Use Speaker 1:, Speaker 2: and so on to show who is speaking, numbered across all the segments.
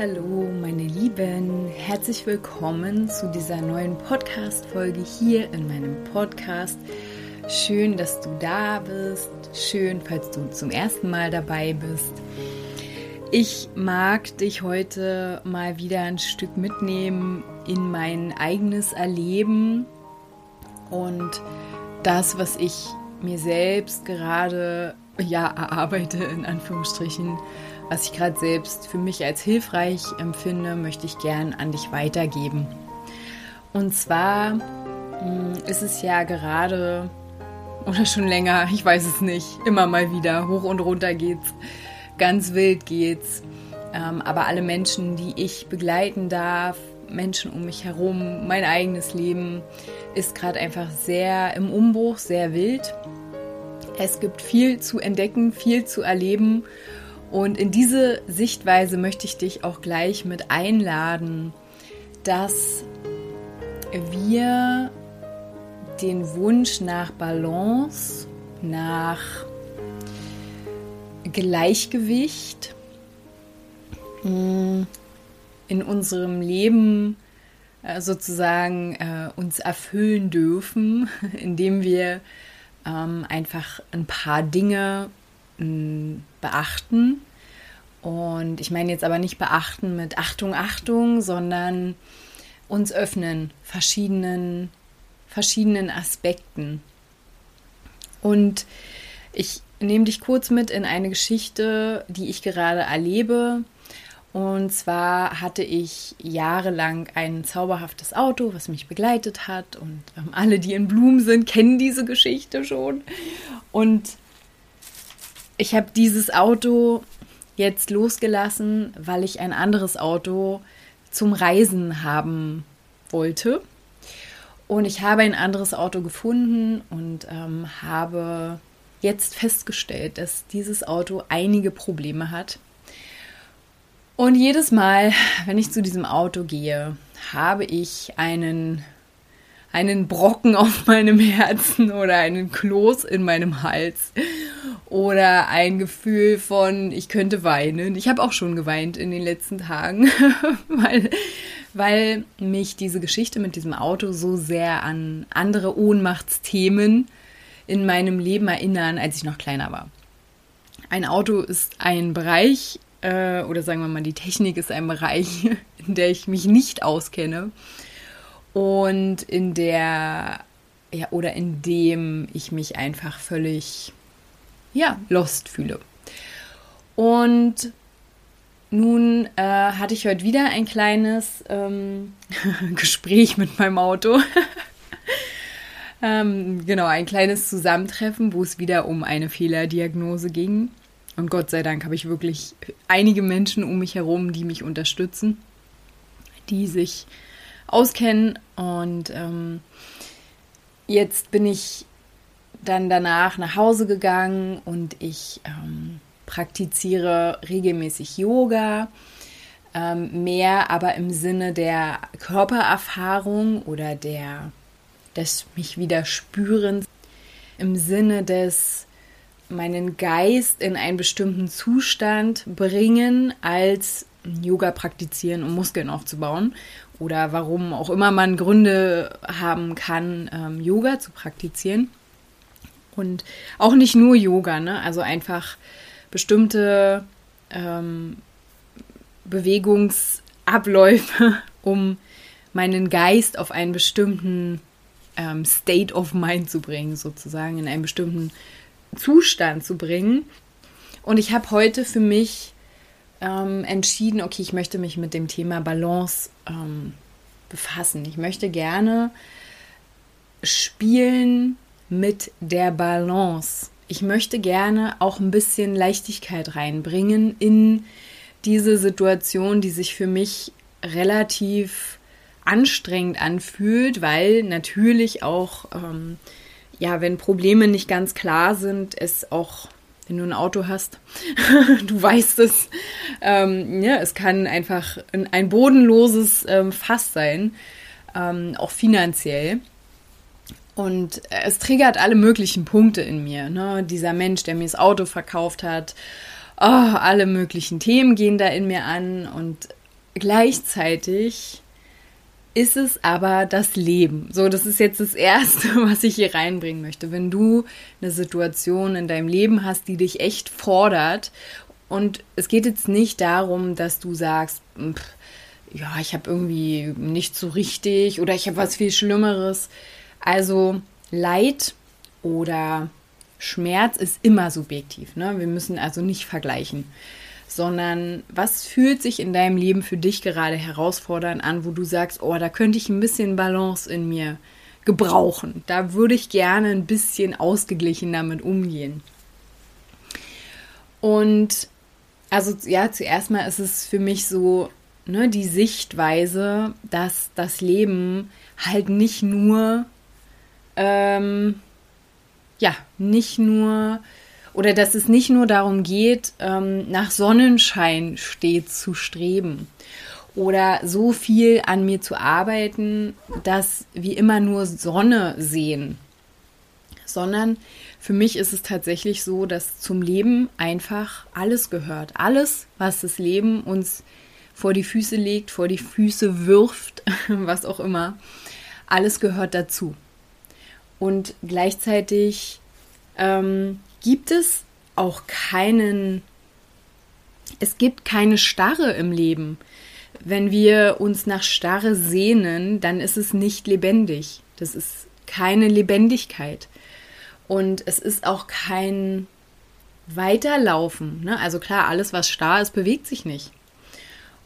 Speaker 1: Hallo, meine Lieben, herzlich willkommen zu dieser neuen Podcast-Folge hier in meinem Podcast. Schön, dass du da bist. Schön, falls du zum ersten Mal dabei bist. Ich mag dich heute mal wieder ein Stück mitnehmen in mein eigenes Erleben und das, was ich mir selbst gerade ja erarbeite in Anführungsstrichen was ich gerade selbst für mich als hilfreich empfinde, möchte ich gern an dich weitergeben. Und zwar hm, ist es ja gerade oder schon länger, ich weiß es nicht, immer mal wieder hoch und runter geht's, ganz wild geht's. Ähm, aber alle Menschen, die ich begleiten darf, Menschen um mich herum, mein eigenes Leben ist gerade einfach sehr im Umbruch, sehr wild. Es gibt viel zu entdecken, viel zu erleben und in diese Sichtweise möchte ich dich auch gleich mit einladen, dass wir den Wunsch nach Balance, nach Gleichgewicht hm, in unserem Leben äh, sozusagen äh, uns erfüllen dürfen, indem wir ähm, einfach ein paar Dinge beachten. Und ich meine jetzt aber nicht beachten mit Achtung, Achtung, sondern uns öffnen verschiedenen, verschiedenen Aspekten. Und ich nehme dich kurz mit in eine Geschichte, die ich gerade erlebe. Und zwar hatte ich jahrelang ein zauberhaftes Auto, was mich begleitet hat. Und ähm, alle, die in Blumen sind, kennen diese Geschichte schon. Und ich habe dieses Auto jetzt losgelassen, weil ich ein anderes Auto zum Reisen haben wollte. Und ich habe ein anderes Auto gefunden und ähm, habe jetzt festgestellt, dass dieses Auto einige Probleme hat. Und jedes Mal, wenn ich zu diesem Auto gehe, habe ich einen, einen Brocken auf meinem Herzen oder einen Kloß in meinem Hals oder ein Gefühl von, ich könnte weinen. Ich habe auch schon geweint in den letzten Tagen, weil, weil mich diese Geschichte mit diesem Auto so sehr an andere Ohnmachtsthemen in meinem Leben erinnern, als ich noch kleiner war. Ein Auto ist ein Bereich, äh, oder sagen wir mal, die Technik ist ein Bereich, in der ich mich nicht auskenne und in der, ja, oder in dem ich mich einfach völlig ja, lost fühle. Und nun äh, hatte ich heute wieder ein kleines ähm, Gespräch mit meinem Auto. ähm, genau, ein kleines Zusammentreffen, wo es wieder um eine Fehlerdiagnose ging. Und Gott sei Dank habe ich wirklich einige Menschen um mich herum, die mich unterstützen, die sich auskennen. Und ähm, jetzt bin ich dann danach nach Hause gegangen und ich ähm, praktiziere regelmäßig Yoga. Ähm, mehr aber im Sinne der Körpererfahrung oder der des mich wieder spürens, im Sinne des meinen Geist in einen bestimmten Zustand bringen, als Yoga praktizieren, um Muskeln aufzubauen. Oder warum auch immer man Gründe haben kann, ähm, Yoga zu praktizieren. Und auch nicht nur Yoga, ne? Also einfach bestimmte ähm, Bewegungsabläufe, um meinen Geist auf einen bestimmten ähm, State of Mind zu bringen, sozusagen, in einen bestimmten Zustand zu bringen. Und ich habe heute für mich ähm, entschieden, okay, ich möchte mich mit dem Thema Balance ähm, befassen. Ich möchte gerne spielen mit der Balance. Ich möchte gerne auch ein bisschen Leichtigkeit reinbringen in diese Situation, die sich für mich relativ anstrengend anfühlt, weil natürlich auch, ähm, ja, wenn Probleme nicht ganz klar sind, es auch, wenn du ein Auto hast, du weißt es, ähm, ja, es kann einfach ein, bodenloses ähm, Fass sein, ähm, auch finanziell. Und es triggert alle möglichen Punkte in mir. Ne? Dieser Mensch, der mir das Auto verkauft hat, oh, alle möglichen Themen gehen da in mir an und gleichzeitig ist es aber das Leben. So, das ist jetzt das Erste, was ich hier reinbringen möchte. Wenn du eine Situation in deinem Leben hast, die dich echt fordert, und es geht jetzt nicht darum, dass du sagst, pff, ja, ich habe irgendwie nicht so richtig oder ich habe was viel Schlimmeres. Also Leid oder Schmerz ist immer subjektiv. Ne? Wir müssen also nicht vergleichen, sondern was fühlt sich in deinem Leben für dich gerade herausfordernd an, wo du sagst, oh, da könnte ich ein bisschen Balance in mir gebrauchen. Da würde ich gerne ein bisschen ausgeglichen damit umgehen. Und also ja, zuerst mal ist es für mich so, ne, die Sichtweise, dass das Leben halt nicht nur ähm, ja, nicht nur oder dass es nicht nur darum geht, ähm, nach Sonnenschein stets zu streben oder so viel an mir zu arbeiten, dass wir immer nur Sonne sehen, sondern für mich ist es tatsächlich so, dass zum Leben einfach alles gehört. Alles, was das Leben uns vor die Füße legt, vor die Füße wirft, was auch immer, alles gehört dazu. Und gleichzeitig ähm, gibt es auch keinen, es gibt keine Starre im Leben. Wenn wir uns nach Starre sehnen, dann ist es nicht lebendig. Das ist keine Lebendigkeit. Und es ist auch kein Weiterlaufen. Ne? Also klar, alles, was starr ist, bewegt sich nicht.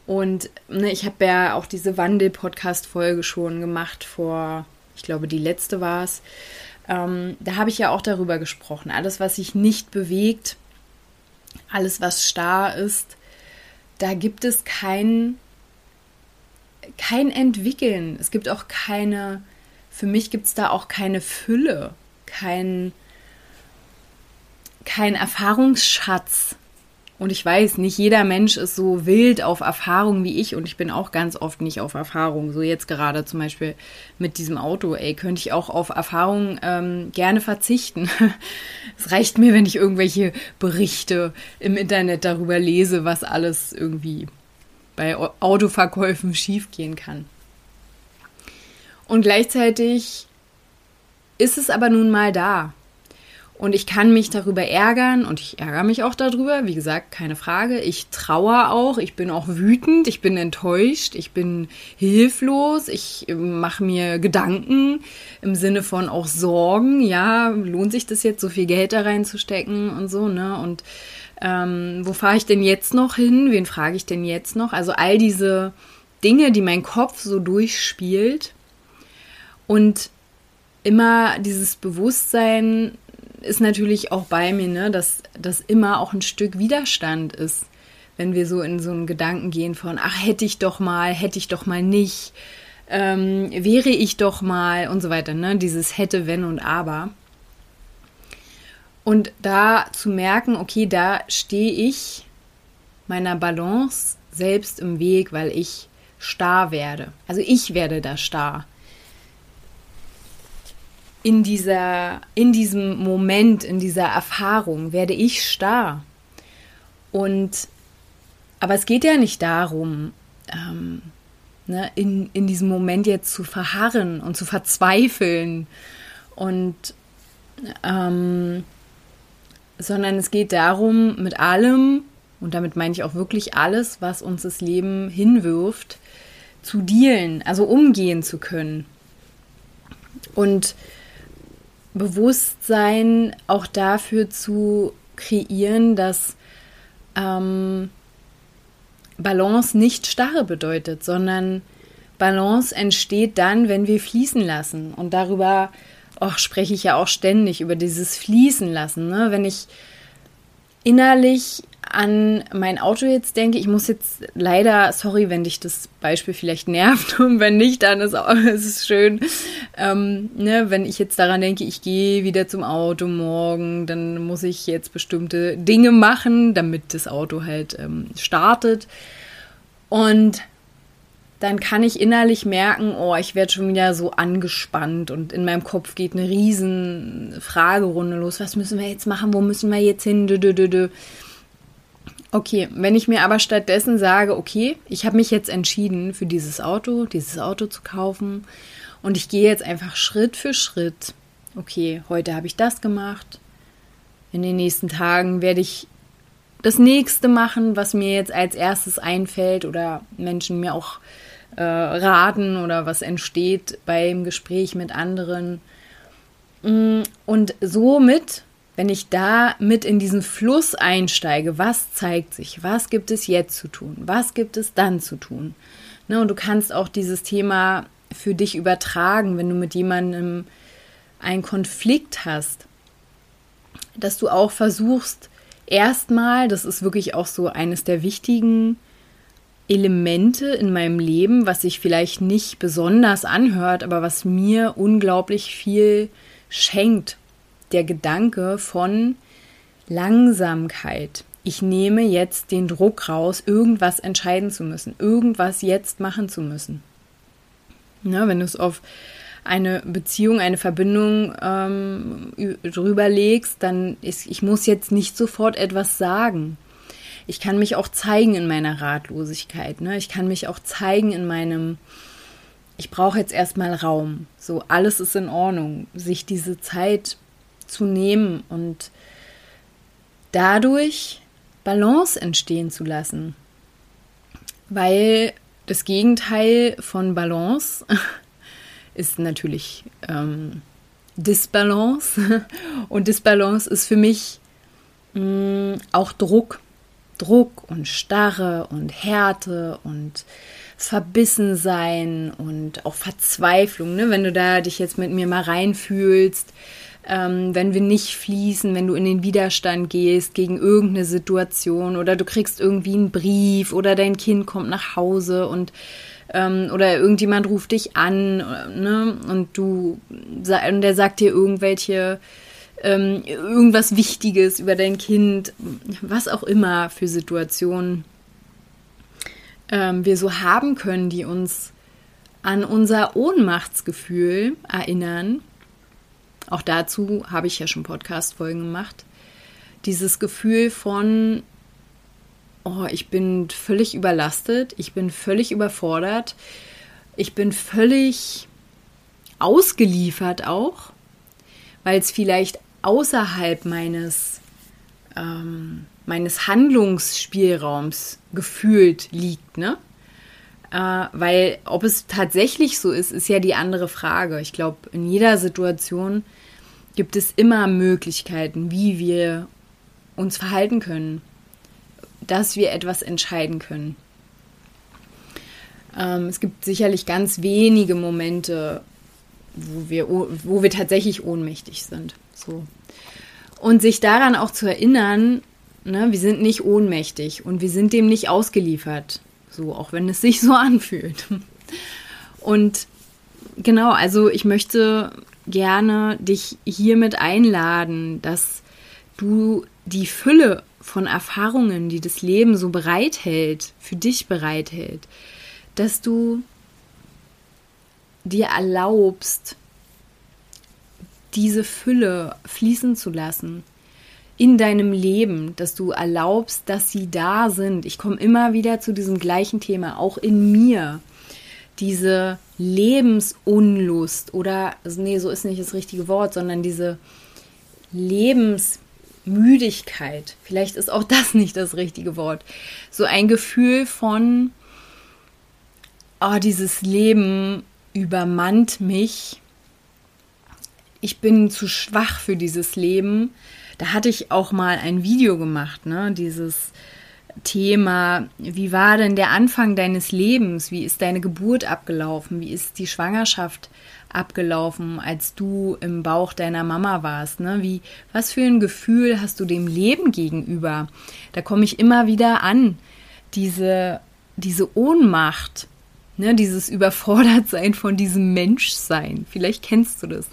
Speaker 1: Und ne, ich habe ja auch diese Wandel-Podcast-Folge schon gemacht vor ich glaube, die letzte war es, ähm, da habe ich ja auch darüber gesprochen. Alles, was sich nicht bewegt, alles, was starr ist, da gibt es kein, kein Entwickeln. Es gibt auch keine, für mich gibt es da auch keine Fülle, kein, kein Erfahrungsschatz. Und ich weiß, nicht jeder Mensch ist so wild auf Erfahrung wie ich und ich bin auch ganz oft nicht auf Erfahrung. So jetzt gerade zum Beispiel mit diesem Auto, ey, könnte ich auch auf Erfahrung ähm, gerne verzichten. es reicht mir, wenn ich irgendwelche Berichte im Internet darüber lese, was alles irgendwie bei Autoverkäufen schiefgehen kann. Und gleichzeitig ist es aber nun mal da. Und ich kann mich darüber ärgern und ich ärgere mich auch darüber, wie gesagt, keine Frage. Ich trauere auch, ich bin auch wütend, ich bin enttäuscht, ich bin hilflos, ich mache mir Gedanken im Sinne von auch Sorgen, ja, lohnt sich das jetzt so viel Geld da reinzustecken und so, ne? Und ähm, wo fahre ich denn jetzt noch hin? Wen frage ich denn jetzt noch? Also all diese Dinge, die mein Kopf so durchspielt und immer dieses Bewusstsein ist natürlich auch bei mir, ne, dass das immer auch ein Stück Widerstand ist, wenn wir so in so einen Gedanken gehen von, ach, hätte ich doch mal, hätte ich doch mal nicht, ähm, wäre ich doch mal und so weiter, ne, dieses hätte, wenn und aber. Und da zu merken, okay, da stehe ich meiner Balance selbst im Weg, weil ich starr werde. Also ich werde da starr in dieser, in diesem Moment, in dieser Erfahrung werde ich starr. Und aber es geht ja nicht darum, ähm, ne, in, in diesem Moment jetzt zu verharren und zu verzweifeln und ähm, sondern es geht darum, mit allem, und damit meine ich auch wirklich alles, was uns das Leben hinwirft, zu dealen, also umgehen zu können. Und Bewusstsein auch dafür zu kreieren, dass ähm, Balance nicht Starre bedeutet, sondern Balance entsteht dann, wenn wir fließen lassen. Und darüber auch spreche ich ja auch ständig, über dieses Fließen lassen. Ne? Wenn ich innerlich an mein Auto jetzt denke, ich muss jetzt leider, sorry, wenn dich das Beispiel vielleicht nervt und wenn nicht, dann ist auch, ist es schön. Ähm, ne, wenn ich jetzt daran denke, ich gehe wieder zum Auto morgen, dann muss ich jetzt bestimmte Dinge machen, damit das Auto halt ähm, startet. Und dann kann ich innerlich merken, oh, ich werde schon wieder so angespannt und in meinem Kopf geht eine riesen Fragerunde los. Was müssen wir jetzt machen? Wo müssen wir jetzt hin? Dö, dö, dö, Okay, wenn ich mir aber stattdessen sage, okay, ich habe mich jetzt entschieden für dieses Auto, dieses Auto zu kaufen und ich gehe jetzt einfach Schritt für Schritt. Okay, heute habe ich das gemacht. In den nächsten Tagen werde ich das nächste machen, was mir jetzt als erstes einfällt oder Menschen mir auch äh, raten oder was entsteht beim Gespräch mit anderen. Mm, und somit wenn ich da mit in diesen Fluss einsteige, was zeigt sich, was gibt es jetzt zu tun, was gibt es dann zu tun. Ne, und du kannst auch dieses Thema für dich übertragen, wenn du mit jemandem einen Konflikt hast, dass du auch versuchst, erstmal, das ist wirklich auch so eines der wichtigen Elemente in meinem Leben, was sich vielleicht nicht besonders anhört, aber was mir unglaublich viel schenkt der Gedanke von Langsamkeit. Ich nehme jetzt den Druck raus, irgendwas entscheiden zu müssen, irgendwas jetzt machen zu müssen. Ja, wenn du es auf eine Beziehung, eine Verbindung ähm, drüber legst, dann ist, ich muss jetzt nicht sofort etwas sagen. Ich kann mich auch zeigen in meiner Ratlosigkeit. Ne? Ich kann mich auch zeigen in meinem, ich brauche jetzt erstmal Raum. So, alles ist in Ordnung. Sich diese Zeit zu nehmen und dadurch Balance entstehen zu lassen. Weil das Gegenteil von Balance ist natürlich ähm, Disbalance. Und Disbalance ist für mich mh, mm, auch Druck. Druck und Starre und Härte und verbissen sein und auch Verzweiflung, ne? wenn du da dich jetzt mit mir mal reinfühlst, ähm, wenn wir nicht fließen, wenn du in den Widerstand gehst gegen irgendeine Situation oder du kriegst irgendwie einen Brief oder dein Kind kommt nach Hause und ähm, oder irgendjemand ruft dich an ne, und du und der sagt dir irgendwelche ähm, irgendwas Wichtiges über dein Kind, was auch immer für Situationen ähm, wir so haben können, die uns an unser Ohnmachtsgefühl erinnern auch dazu habe ich ja schon Podcast-Folgen gemacht. Dieses Gefühl von, oh, ich bin völlig überlastet, ich bin völlig überfordert, ich bin völlig ausgeliefert auch, weil es vielleicht außerhalb meines, ähm, meines Handlungsspielraums gefühlt liegt, ne? Äh, weil ob es tatsächlich so ist, ist ja die andere Frage. Ich glaube, in jeder Situation gibt es immer Möglichkeiten, wie wir uns verhalten können, dass wir etwas entscheiden können. Ähm, es gibt sicherlich ganz wenige Momente, wo wir, wo wir tatsächlich ohnmächtig sind. So. Und sich daran auch zu erinnern, ne, wir sind nicht ohnmächtig und wir sind dem nicht ausgeliefert. So, auch wenn es sich so anfühlt. Und genau, also ich möchte gerne dich hiermit einladen, dass du die Fülle von Erfahrungen, die das Leben so bereithält, für dich bereithält, dass du dir erlaubst, diese Fülle fließen zu lassen in deinem Leben, dass du erlaubst, dass sie da sind. Ich komme immer wieder zu diesem gleichen Thema, auch in mir. Diese Lebensunlust oder, nee, so ist nicht das richtige Wort, sondern diese Lebensmüdigkeit, vielleicht ist auch das nicht das richtige Wort, so ein Gefühl von, oh, dieses Leben übermannt mich, ich bin zu schwach für dieses Leben. Da hatte ich auch mal ein Video gemacht, ne, dieses Thema, wie war denn der Anfang deines Lebens? Wie ist deine Geburt abgelaufen? Wie ist die Schwangerschaft abgelaufen, als du im Bauch deiner Mama warst? Ne? Wie, was für ein Gefühl hast du dem Leben gegenüber? Da komme ich immer wieder an. Diese, diese Ohnmacht, ne? dieses Überfordertsein von diesem Menschsein. Vielleicht kennst du das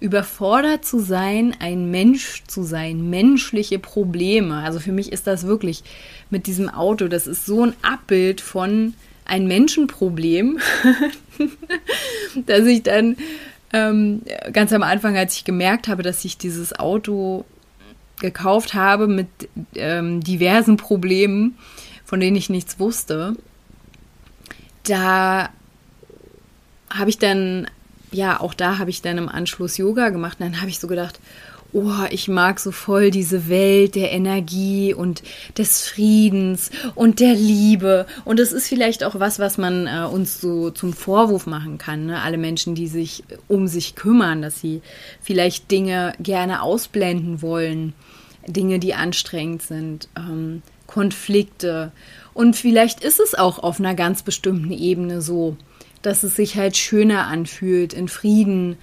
Speaker 1: überfordert zu sein, ein Mensch zu sein, menschliche Probleme. Also für mich ist das wirklich mit diesem Auto, das ist so ein Abbild von ein Menschenproblem, dass ich dann ähm, ganz am Anfang, als ich gemerkt habe, dass ich dieses Auto gekauft habe mit ähm, diversen Problemen, von denen ich nichts wusste, da habe ich dann ja, auch da habe ich dann im Anschluss Yoga gemacht und dann habe ich so gedacht, oh, ich mag so voll diese Welt der Energie und des Friedens und der Liebe. Und das ist vielleicht auch was, was man äh, uns so zum Vorwurf machen kann. Ne? Alle Menschen, die sich um sich kümmern, dass sie vielleicht Dinge gerne ausblenden wollen, Dinge, die anstrengend sind, ähm, Konflikte. Und vielleicht ist es auch auf einer ganz bestimmten Ebene so dass es sich halt schöner anfühlt, in Frieden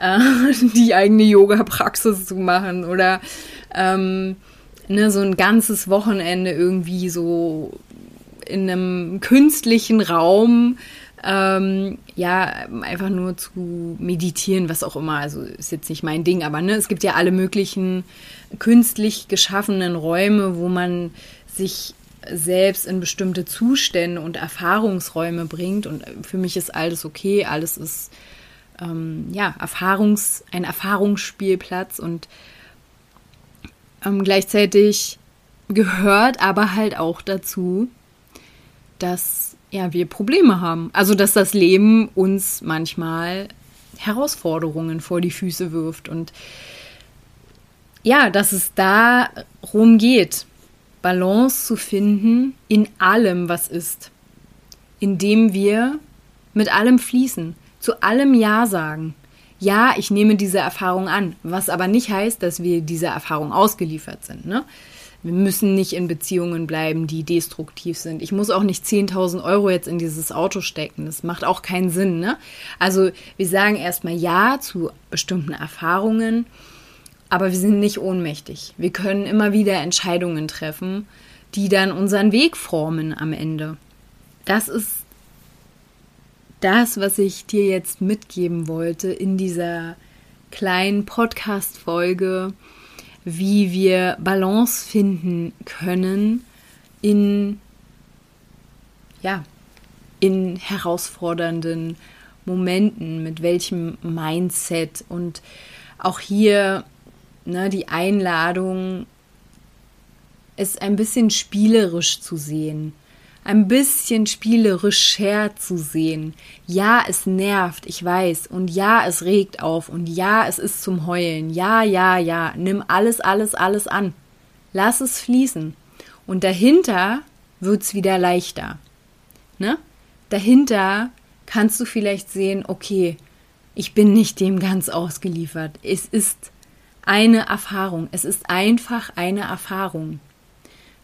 Speaker 1: äh, die eigene Yoga-Praxis zu machen oder ähm, ne, so ein ganzes Wochenende irgendwie so in einem künstlichen Raum ähm, ja, einfach nur zu meditieren, was auch immer. Also ist jetzt nicht mein Ding, aber ne, es gibt ja alle möglichen künstlich geschaffenen Räume, wo man sich selbst in bestimmte Zustände und Erfahrungsräume bringt. Und für mich ist alles okay, alles ist ähm, ja Erfahrungs, ein Erfahrungsspielplatz und ähm, gleichzeitig gehört aber halt auch dazu, dass ja wir Probleme haben. Also dass das Leben uns manchmal Herausforderungen vor die Füße wirft und ja, dass es darum geht, Balance zu finden in allem, was ist. Indem wir mit allem fließen, zu allem Ja sagen. Ja, ich nehme diese Erfahrung an, was aber nicht heißt, dass wir dieser Erfahrung ausgeliefert sind. Ne? Wir müssen nicht in Beziehungen bleiben, die destruktiv sind. Ich muss auch nicht 10.000 Euro jetzt in dieses Auto stecken. Das macht auch keinen Sinn. Ne? Also wir sagen erstmal Ja zu bestimmten Erfahrungen aber wir sind nicht ohnmächtig. Wir können immer wieder Entscheidungen treffen, die dann unseren Weg formen am Ende. Das ist das, was ich dir jetzt mitgeben wollte in dieser kleinen Podcast-Folge, wie wir Balance finden können in, ja, in herausfordernden Momenten, mit welchem Mindset und auch hier ne, die Einladung, es ein bisschen spielerisch zu sehen, ein bisschen spielerisch herzusehen. Ja, es nervt, ich weiß, und ja, es regt auf, und ja, es ist zum Heulen. Ja, ja, ja, nimm alles, alles, alles an. Lass es fließen. Und dahinter wird's wieder leichter. Ne? Dahinter kannst du vielleicht sehen, okay, ich bin nicht dem ganz ausgeliefert. Es ist eine Erfahrung. Es ist einfach eine Erfahrung,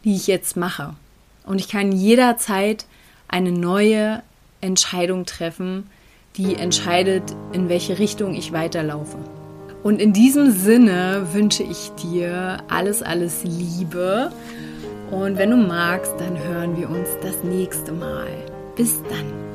Speaker 1: die ich jetzt mache. Und ich kann jederzeit eine neue Entscheidung treffen, die entscheidet, in welche Richtung ich weiterlaufe. Und in diesem Sinne wünsche ich dir alles, alles Liebe. Und wenn du magst, dann hören wir uns das nächste Mal. Bis dann.